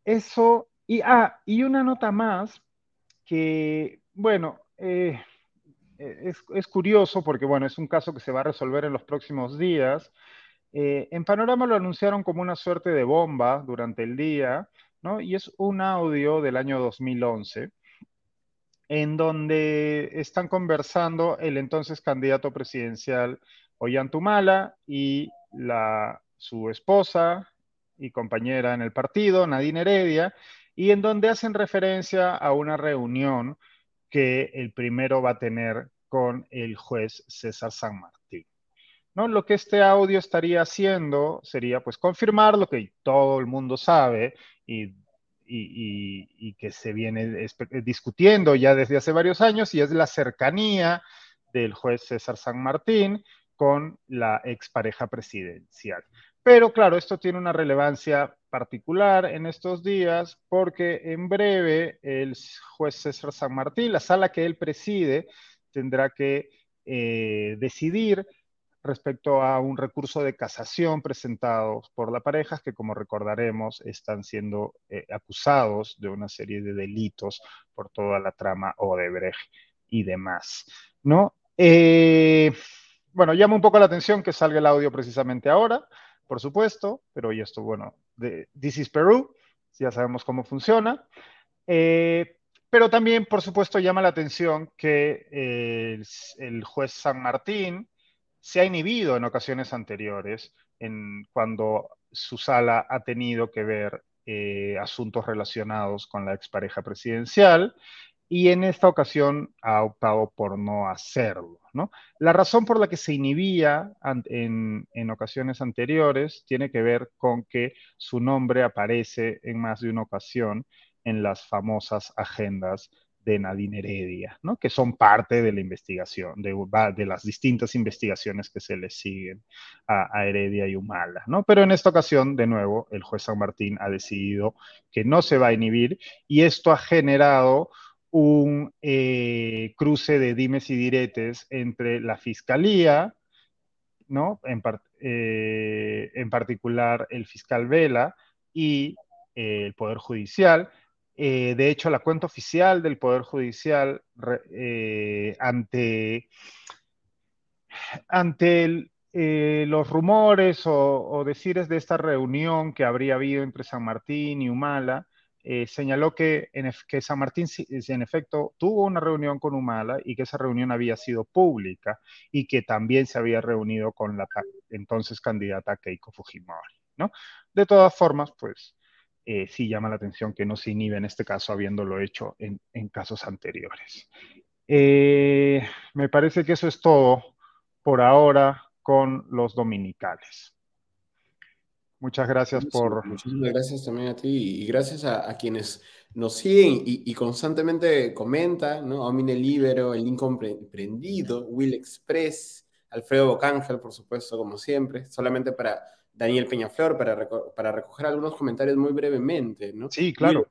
Speaker 3: Eso, y, ah, y una nota más que, bueno, eh, es, curioso porque, bueno, es un caso que se va a resolver en los próximos días. Eh, en Panorama lo anunciaron como una suerte de bomba durante el día, ¿no? Y es un audio del año 2011 en donde están conversando el entonces candidato presidencial Ollantumala y su esposa y compañera en el partido, Nadine Heredia, y en donde hacen referencia a una reunión que el primero va a tener con el juez César San Martín. ¿No? Lo que este audio estaría haciendo sería pues confirmar lo que todo el mundo sabe y, y que se viene discutiendo ya desde hace varios años y es la cercanía del juez César San Martín con la expareja presidencial. Pero claro, esto tiene una relevancia particular en estos días porque en breve el juez César San Martín, la sala que él preside, tendrá que eh, decidir respecto a un recurso de casación presentado por la pareja, que como recordaremos están siendo eh, acusados de una serie de delitos por toda la trama Odebrecht y demás, ¿no? Eh, bueno, llama un poco la atención que salga el audio precisamente ahora, por supuesto, pero y esto, bueno, de This is Peru, ya sabemos cómo funciona. Eh, pero también, por supuesto, llama la atención que el, juez San Martín se ha inhibido en ocasiones anteriores, en, cuando su sala ha tenido que ver eh, asuntos relacionados con la expareja presidencial y en esta ocasión ha optado por no hacerlo. La razón por la que se inhibía en, en, ocasiones anteriores tiene que ver con que su nombre aparece en más de una ocasión en las famosas agendas de Nadine Heredia, ¿no? que son parte de la investigación, de, las distintas investigaciones que se le siguen a, Heredia y Humala. ¿no? Pero en esta ocasión, de nuevo, el juez San Martín ha decidido que no se va a inhibir y esto ha generado un eh, cruce de dimes y diretes entre la fiscalía, ¿no? En, eh, en particular el fiscal Vela y el Poder Judicial. De hecho, la cuenta oficial del Poder Judicial ante, ante los rumores o, decires de esta reunión que habría habido entre San Martín y Humala, eh, señaló que, San Martín en efecto tuvo una reunión con Humala y que esa reunión había sido pública y que también se había reunido con la entonces candidata Keiko Fujimori. De todas formas, pues eh, sí llama la atención que no se inhibe en este caso habiéndolo hecho en, en casos anteriores. Eh, me parece que eso es todo por ahora con los dominicales. Muchas gracias por...
Speaker 4: Muchísimas gracias también a ti y gracias a, quienes nos siguen y, constantemente comentan, ¿no? Omine Libero, el Lincoln Prendido, Will Express, Alfredo Bocángel, por supuesto, como siempre, solamente para Daniel Peñaflor, para, para recoger algunos comentarios muy brevemente, ¿no?
Speaker 3: Sí, claro.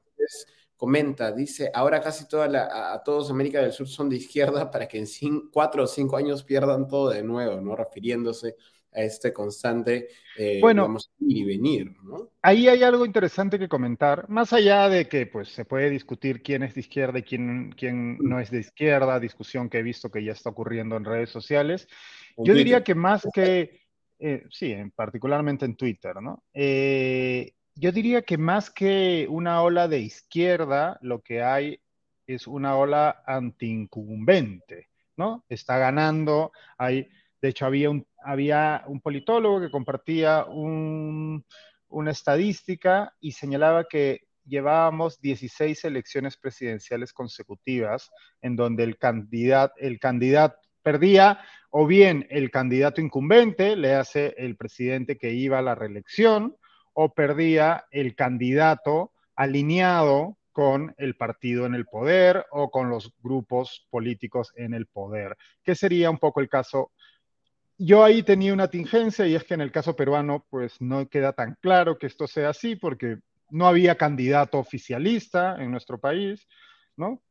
Speaker 4: comenta, dice, ahora casi toda la, a todos América del Sur son de izquierda para que en cuatro o cinco años pierdan todo de nuevo, ¿no? Refiriéndose a este constante eh,
Speaker 3: bueno,
Speaker 4: ir y venir. ¿no?
Speaker 3: Ahí hay algo interesante que comentar, más allá de que pues, se puede discutir quién es de izquierda y quién, quién no es de izquierda, discusión que he visto que ya está ocurriendo en redes sociales. Yo diría que más que, eh, sí, particularmente en Twitter, ¿no? Eh, yo diría que más que una ola de izquierda, lo que hay es una ola anti-incumbente, ¿no? Está ganando, hay, de hecho había un, había un politólogo que compartía una estadística y señalaba que llevábamos 16 elecciones presidenciales consecutivas en donde el candidato, el candidato perdía o bien el candidato incumbente, le hace el presidente que iba a la reelección, o perdía el candidato alineado con el partido en el poder o con los grupos políticos en el poder, que sería un poco el caso. Yo ahí tenía una tingencia y es que en el caso peruano pues no queda tan claro que esto sea así porque no había candidato oficialista en nuestro país, ¿no?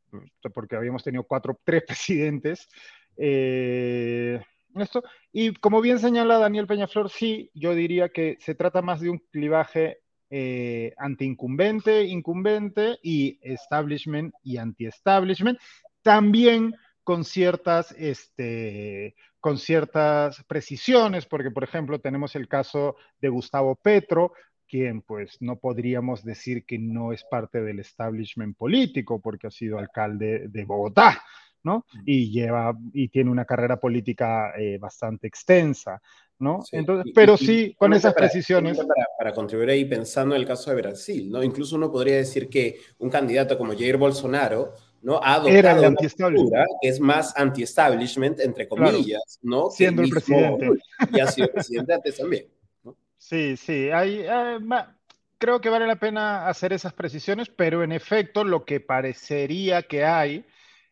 Speaker 3: Porque habíamos tenido cuatro, tres presidentes eh, esto. Y como bien señala Daniel Peñaflor, sí, yo diría que se trata más de un clivaje eh, anti-incumbente, incumbente y establishment y anti-establishment, también con ciertas, este, con ciertas precisiones, porque por ejemplo tenemos el caso de Gustavo Petro, quien pues no podríamos decir que no es parte del establishment político, porque ha sido alcalde de Bogotá, ¿no? Mm. Y lleva, y tiene una carrera política eh, bastante extensa, ¿no? Entonces, pero sí, con esas precisiones.
Speaker 4: Para, contribuir ahí pensando en el caso de Brasil, ¿no? Incluso uno podría decir que un candidato como Jair Bolsonaro, ¿no? Ha adoptado una postura que es más anti-establishment, entre comillas, ¿no?
Speaker 3: Siendo el presidente.
Speaker 4: Y ha sido presidente antes también.
Speaker 3: Sí, sí, hay, eh, creo que vale la pena hacer esas precisiones, pero en efecto lo que parecería que hay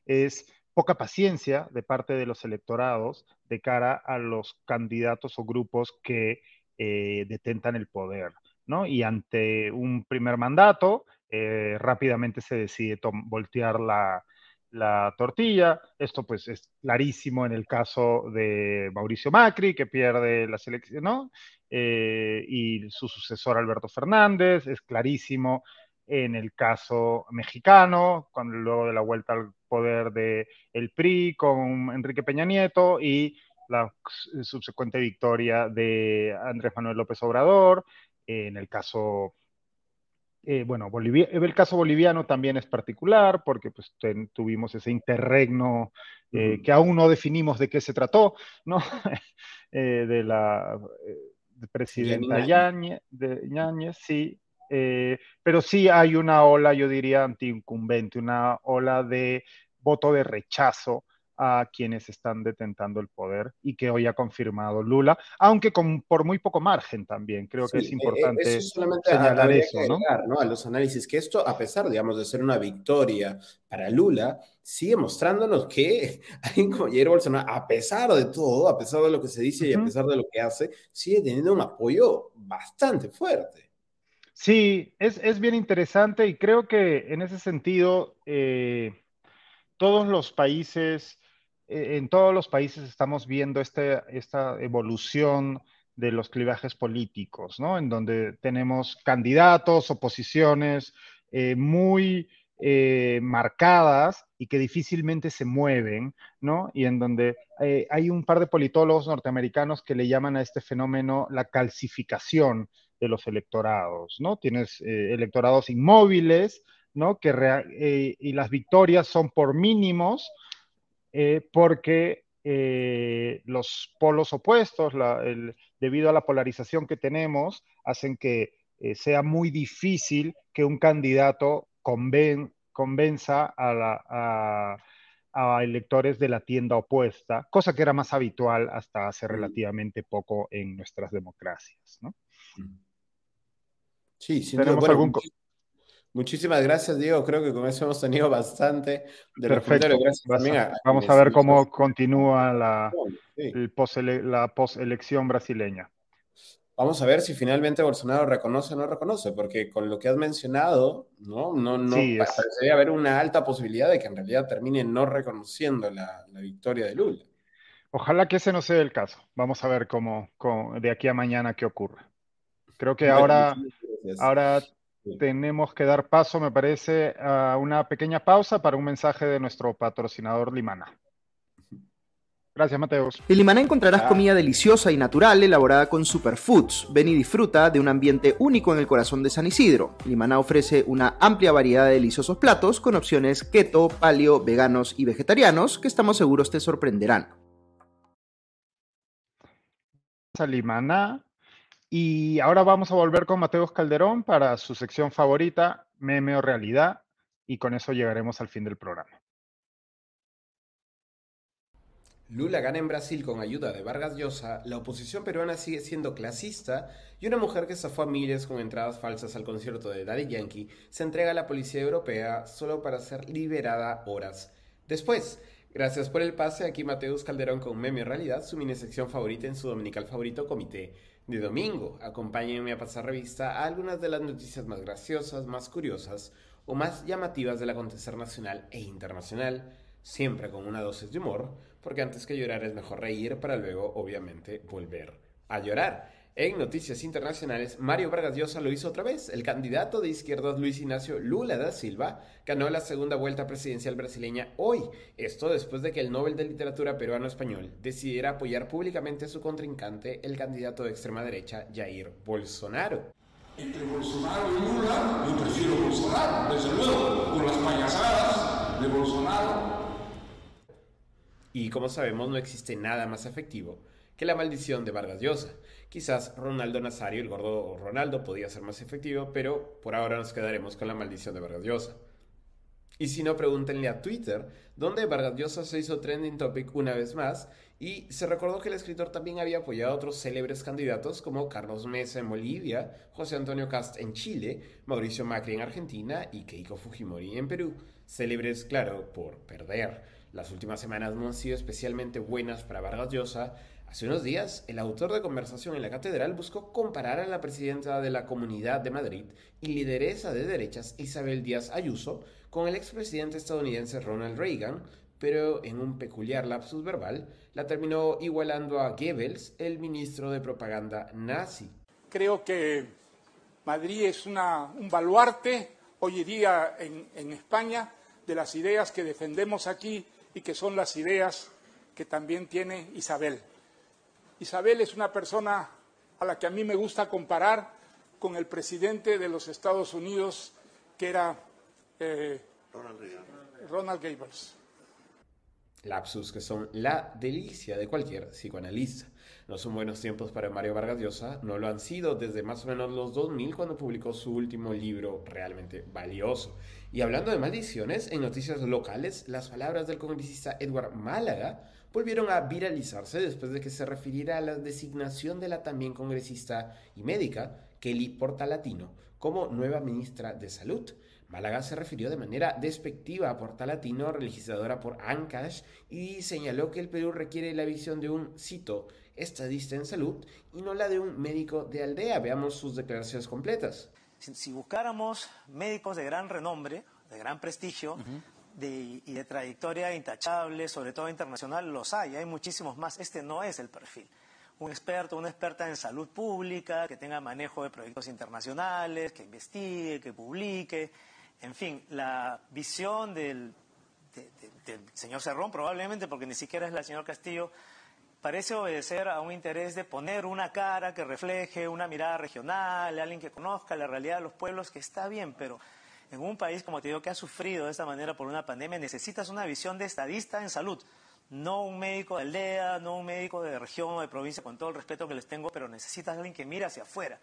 Speaker 3: es poca paciencia de parte de los electorados de cara a los candidatos o grupos que eh, detentan el poder, ¿no? Y ante un primer mandato, eh, rápidamente se decide voltear la, tortilla. Esto pues es clarísimo en el caso de Mauricio Macri, que pierde la selección, ¿no? Eh, y su sucesor Alberto Fernández, es clarísimo en el caso mexicano, cuando luego de la vuelta al poder de el PRI con Enrique Peña Nieto y la subsecuente victoria de Andrés Manuel López Obrador, en el caso eh, bueno, el caso boliviano también es particular porque pues, tuvimos ese interregno eh, que aún no definimos de qué se trató, ¿no? Eh, de la presidenta Yáñez, de Yáñez, sí, eh, pero sí hay una ola, yo diría, anti-incumbente, una ola de voto de rechazo a quienes están detentando el poder y que hoy ha confirmado Lula, aunque con, por muy poco margen también. Creo que es e, e, importante eso señalar eso,
Speaker 4: ¿no? A los análisis que esto, a pesar, digamos, de ser una victoria para Lula, sigue mostrándonos que alguien como Jair Bolsonaro, a pesar de todo, a pesar de lo que se dice y a pesar de lo que hace, sigue teniendo un apoyo bastante fuerte.
Speaker 3: Sí, es, bien interesante y creo que en ese sentido eh, todos los países, eh, en todos los países estamos viendo este, esta evolución de los clivajes políticos, ¿no? En donde tenemos candidatos, oposiciones eh, muy marcadas y que difícilmente se mueven, ¿no? Y en donde hay un par de politólogos norteamericanos que le llaman a este fenómeno la calcificación de los electorados, ¿no? Tienes eh, electorados inmóviles, ¿no? Que eh, y las victorias son por mínimos eh, porque los polos opuestos, debido a la polarización que tenemos, hacen que sea muy difícil que un candidato convenza a, a electores de la tienda opuesta, cosa que era más habitual hasta hace relativamente poco en nuestras democracias. ¿no?
Speaker 4: Sí, sin duda. Muchísimas gracias, Diego. Creo que con eso hemos tenido bastante
Speaker 3: de Perfecto. Vamos a, ver cómo continúa la, la poselección brasileña.
Speaker 4: Vamos a ver si finalmente Bolsonaro reconoce o no reconoce, porque con lo que has mencionado, no, no, no parecería haber una alta posibilidad de que en realidad termine no reconociendo la, victoria de Lula.
Speaker 3: Ojalá que ese no sea el caso. Vamos a ver cómo, de aquí a mañana qué ocurre. Creo que ahora, ahora tenemos que dar paso, me parece, a una pequeña pausa para un mensaje de nuestro patrocinador Limana. Gracias, Mateos.
Speaker 5: En Limaná encontrarás ah. comida deliciosa y natural elaborada con superfoods. Ven y disfruta de un ambiente único en el corazón de San Isidro. Limaná ofrece una amplia variedad de deliciosos platos con opciones keto, paleo, veganos y vegetarianos que estamos seguros te sorprenderán.
Speaker 3: Limaná y ahora vamos a volver con Mateos Calderón para su sección favorita, Meme o Realidad, y con eso llegaremos al fin del programa.
Speaker 4: Lula gana en Brasil con ayuda de Vargas Llosa, la oposición peruana sigue siendo clasista y una mujer que zafó a miles con entradas falsas al concierto de Daddy Yankee se entrega a la policía europea solo para ser liberada horas después. Gracias por el pase, aquí Mateus Calderón con Meme Realidad, su mini sección favorita en su dominical favorito Comité de domingo. Acompáñenme a pasar revista a algunas de las noticias más graciosas, más curiosas o más llamativas del acontecer nacional e internacional, siempre con una dosis de humor, porque antes que llorar es mejor reír para luego, obviamente, volver a llorar. En noticias internacionales, Mario Vargas Llosa lo hizo otra vez. El candidato de izquierdas Luis Ignacio Lula da Silva ganó la segunda vuelta presidencial brasileña hoy. Esto después de que el Nobel de Literatura peruano-español decidiera apoyar públicamente a su contrincante, el candidato de extrema derecha Jair Bolsonaro.
Speaker 6: Entre Bolsonaro y Lula, yo prefiero Bolsonaro, desde luego, por las payasadas de Bolsonaro.
Speaker 4: Y como sabemos, no existe nada más efectivo que la maldición de Vargas Llosa. Quizás Ronaldo Nazario, el gordo Ronaldo, podía ser más efectivo, pero por ahora nos quedaremos con la maldición de Vargas Llosa. Y si no, pregúntenle a Twitter, donde Vargas Llosa se hizo trending topic una vez más, y se recordó que el escritor también había apoyado a otros célebres candidatos como Carlos Mesa en Bolivia, José Antonio Cast en Chile, Mauricio Macri en Argentina y Keiko Fujimori en Perú. Célebres, claro, por perder. Las últimas semanas no han sido especialmente buenas para Vargas Llosa, Hace unos días, el autor de Conversación en la Catedral buscó comparar a la presidenta de la Comunidad de Madrid y lideresa de derechas Isabel Díaz Ayuso con el expresidente estadounidense Ronald Reagan, pero en un peculiar lapsus verbal la terminó igualando a Goebbels, el ministro de propaganda nazi.
Speaker 7: Creo que Madrid es un baluarte hoy día en, en España de las ideas que defendemos aquí y que son las ideas que también tiene Isabel. Isabel es una persona a la que a mí me gusta comparar con el presidente de los Estados Unidos, que era eh, Ronald Gables.
Speaker 4: Lapsus que son la delicia de cualquier psicoanalista. No son buenos tiempos para Mario Vargas Llosa, no lo han sido desde más o menos los 2000 cuando publicó su último libro realmente valioso. Y hablando de maldiciones, en noticias locales, las palabras del congresista Edward Málaga volvieron a viralizarse después de que se refiriera a la designación de la también congresista y médica Kelly Portalatino como nueva ministra de Salud. Málaga se refirió de manera despectiva a Portalatino, legisladora por ANCASH, y señaló que el Perú requiere la visión de un, cito, estadista en salud y no la de un médico de aldea. Veamos sus declaraciones completas.
Speaker 8: Si, buscáramos médicos de gran renombre, de gran prestigio, y de trayectoria intachable, sobre todo internacional, los hay, hay muchísimos más. Este no es el perfil. Un experto, una experta en salud pública, que tenga manejo de proyectos internacionales, que investigue, que publique, en fin, la visión del, del señor Cerrón probablemente, porque ni siquiera es la señor Castillo, parece obedecer a un interés de poner una cara que refleje una mirada regional, alguien que conozca la realidad de los pueblos, que está bien, pero en un país, como te digo, que ha sufrido de esta manera por una pandemia, necesitas una visión de estadista en salud. No un médico de aldea, no un médico de región o de provincia, con todo el respeto que les tengo, pero necesitas alguien que mire hacia afuera.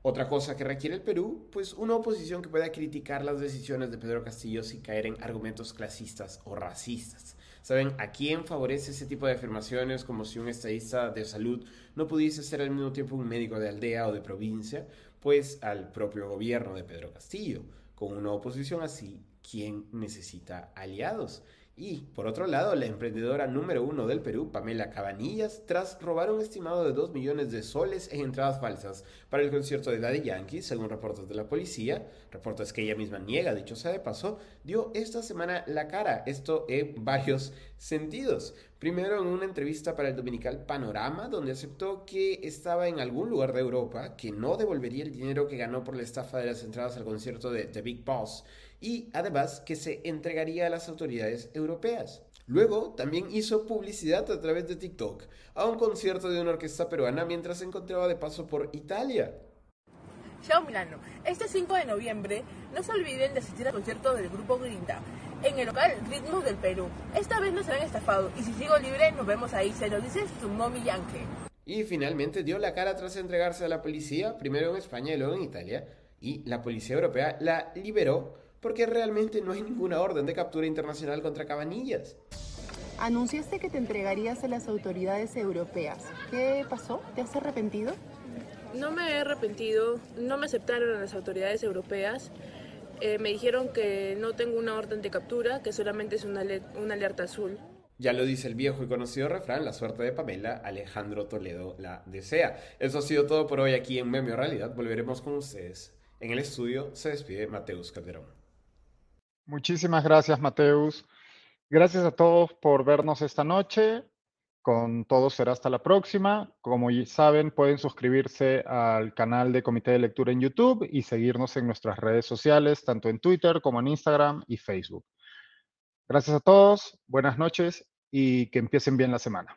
Speaker 4: Otra cosa que requiere el Perú, pues una oposición que pueda criticar las decisiones de Pedro Castillo sin caer en argumentos clasistas o racistas. ¿Saben a quién favorece ese tipo de afirmaciones como si un estadista de salud no pudiese ser al mismo tiempo un médico de aldea o de provincia? Pues al propio gobierno de Pedro Castillo Con una oposición así, ¿quién necesita aliados? Y, por otro lado, la emprendedora número uno del Perú, Pamela Cabanillas, tras robar un estimado de 2 millones de soles en entradas falsas para el concierto de Daddy Yankee, según reportes de la policía, reportes que ella misma niega, dicho sea de paso, dio esta semana la cara, esto en varios sentidos. Primero en una entrevista para el dominical Panorama, donde aceptó que estaba en algún lugar de Europa, que no devolvería el dinero que ganó por la estafa de las entradas al concierto de The Big Boss, y además que se entregaría a las autoridades europeas. Luego también hizo publicidad a través de TikTok a un concierto de una orquesta peruana mientras se encontraba de paso por Italia.
Speaker 9: Chao Milano, este 5 de noviembre no se olviden de asistir al concierto del grupo Grinda en el local Ritmos del Perú. Esta vez no serán estafados y si sigo libre nos vemos ahí, se lo dice su mommy Yankee.
Speaker 4: Y finalmente dio la cara tras entregarse a la policía, primero en España y luego en Italia, y la policía europea la liberó porque realmente no hay ninguna orden de captura internacional contra Cabanillas.
Speaker 10: Anunciaste que te entregarías a las autoridades europeas. ¿Qué pasó? ¿Te has arrepentido?
Speaker 9: No me he arrepentido, no me aceptaron a las autoridades europeas. Eh, me dijeron que no tengo una orden de captura, que solamente es una, una alerta azul.
Speaker 4: Ya lo dice el viejo y conocido refrán, la suerte de Pamela, Alejandro Toledo la desea. Eso ha sido todo por hoy aquí en Memio Realidad. Volveremos con ustedes. En el estudio se despide Mateus Calderón.
Speaker 3: Muchísimas gracias, Mateus. Gracias a todos por vernos esta noche. Con todo será hasta la próxima. Como ya saben, pueden suscribirse al canal de Comité de Lectura en YouTube y seguirnos en nuestras redes sociales, tanto en Twitter como en Instagram y Facebook. Gracias a todos, buenas noches y que empiecen bien la semana.